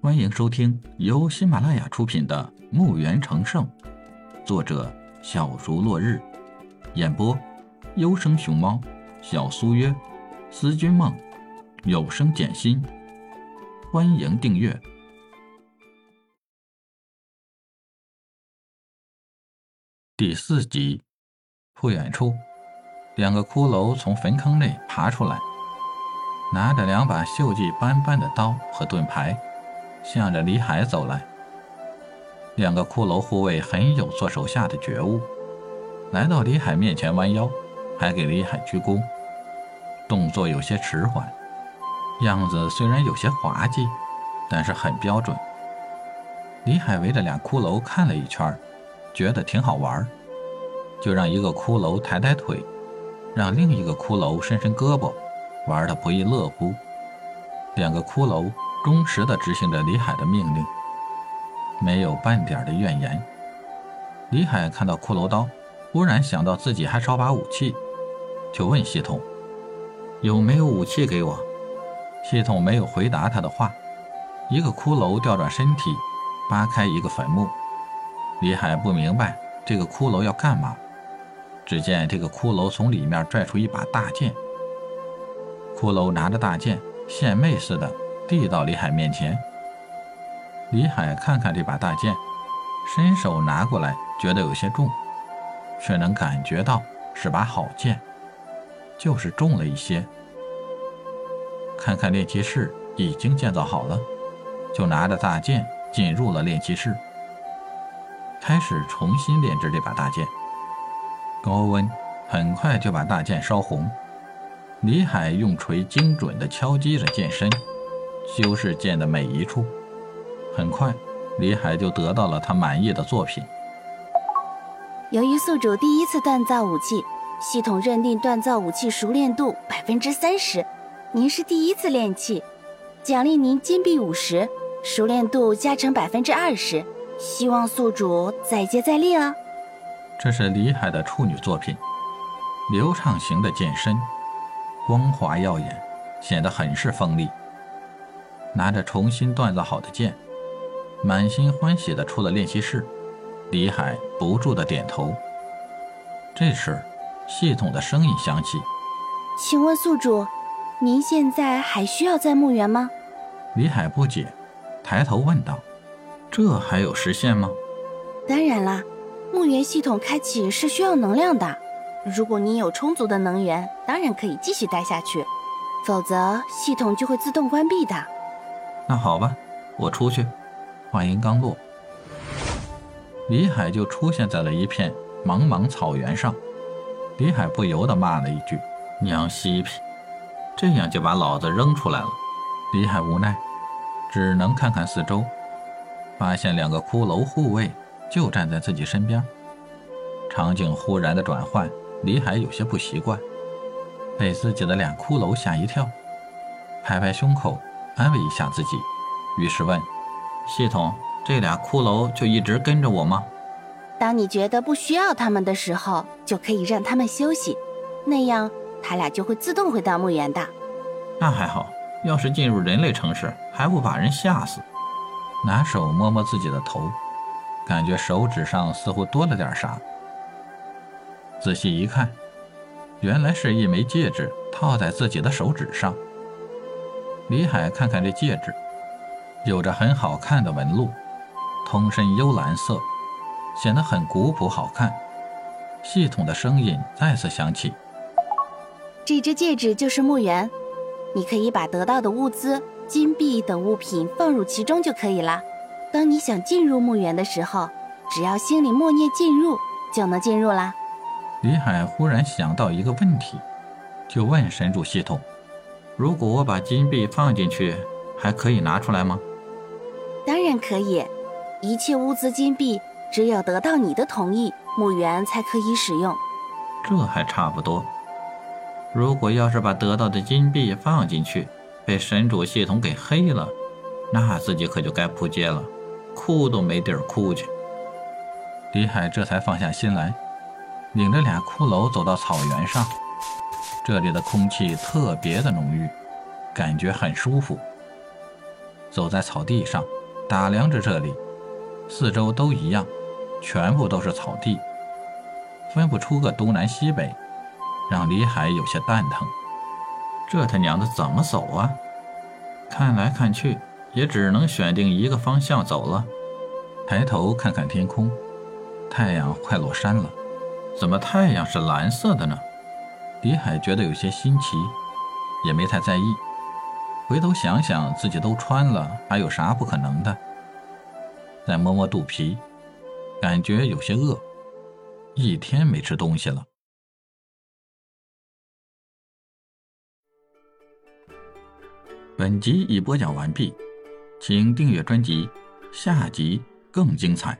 欢迎收听由喜马拉雅出品的《墓园成圣》，作者小竹落日，演播优生熊猫、小苏约、思君梦、有声简心。欢迎订阅第四集。不远处，两个骷髅从坟坑内爬出来，拿着两把锈迹斑斑的刀和盾牌。向着李海走来，两个骷髅护卫很有做手下的觉悟，来到李海面前弯腰，还给李海鞠躬，动作有些迟缓，样子虽然有些滑稽，但是很标准。李海围着俩骷髅看了一圈，觉得挺好玩，就让一个骷髅抬抬腿，让另一个骷髅伸伸胳膊，玩得不亦乐乎。两个骷髅。忠实地执行着李海的命令，没有半点的怨言。李海看到骷髅刀，忽然想到自己还少把武器，就问系统：“有没有武器给我？”系统没有回答他的话。一个骷髅调转身体，扒开一个坟墓。李海不明白这个骷髅要干嘛。只见这个骷髅从里面拽出一把大剑。骷髅拿着大剑，献媚似的。递到李海面前，李海看看这把大剑，伸手拿过来，觉得有些重，却能感觉到是把好剑，就是重了一些。看看炼气室已经建造好了，就拿着大剑进入了炼气室，开始重新炼制这把大剑。高温很快就把大剑烧红，李海用锤精准地敲击着剑身。修饰剑的每一处，很快，李海就得到了他满意的作品。由于宿主第一次锻造武器，系统认定锻造武器熟练度百分之三十。您是第一次练器，奖励您金币五十，熟练度加成百分之二十。希望宿主再接再厉哦。这是李海的处女作品，流畅型的剑身，光滑耀眼，显得很是锋利。拿着重新锻造好的剑，满心欢喜地出了练习室。李海不住地点头。这时，系统的声音响起：“请问宿主，您现在还需要在墓园吗？”李海不解，抬头问道：“这还有时限吗？”“当然啦，墓园系统开启是需要能量的。如果您有充足的能源，当然可以继续待下去；否则，系统就会自动关闭的。”那好吧，我出去。话音刚落，李海就出现在了一片茫茫草原上。李海不由得骂了一句：“娘西皮！”这样就把老子扔出来了。李海无奈，只能看看四周，发现两个骷髅护卫就站在自己身边。场景忽然的转换，李海有些不习惯，被自己的俩骷髅吓一跳，拍拍胸口。安慰一下自己，于是问：“系统，这俩骷髅就一直跟着我吗？”当你觉得不需要他们的时候，就可以让他们休息，那样他俩就会自动回到墓园的。那还好，要是进入人类城市，还不把人吓死？拿手摸摸自己的头，感觉手指上似乎多了点啥。仔细一看，原来是一枚戒指套在自己的手指上。李海看看这戒指，有着很好看的纹路，通身幽蓝色，显得很古朴好看。系统的声音再次响起：“这只戒指就是墓园，你可以把得到的物资、金币等物品放入其中就可以了。当你想进入墓园的时候，只要心里默念‘进入’，就能进入啦。”李海忽然想到一个问题，就问神主系统。如果我把金币放进去，还可以拿出来吗？当然可以，一切物资金币只有得到你的同意，墓园才可以使用。这还差不多。如果要是把得到的金币放进去，被神主系统给黑了，那自己可就该扑街了，哭都没地儿哭去。李海这才放下心来，领着俩骷髅走到草原上。这里的空气特别的浓郁，感觉很舒服。走在草地上，打量着这里，四周都一样，全部都是草地，分不出个东南西北，让李海有些蛋疼。这他娘的怎么走啊？看来看去，也只能选定一个方向走了。抬头看看天空，太阳快落山了，怎么太阳是蓝色的呢？李海觉得有些新奇，也没太在意。回头想想，自己都穿了，还有啥不可能的？再摸摸肚皮，感觉有些饿，一天没吃东西了。本集已播讲完毕，请订阅专辑，下集更精彩。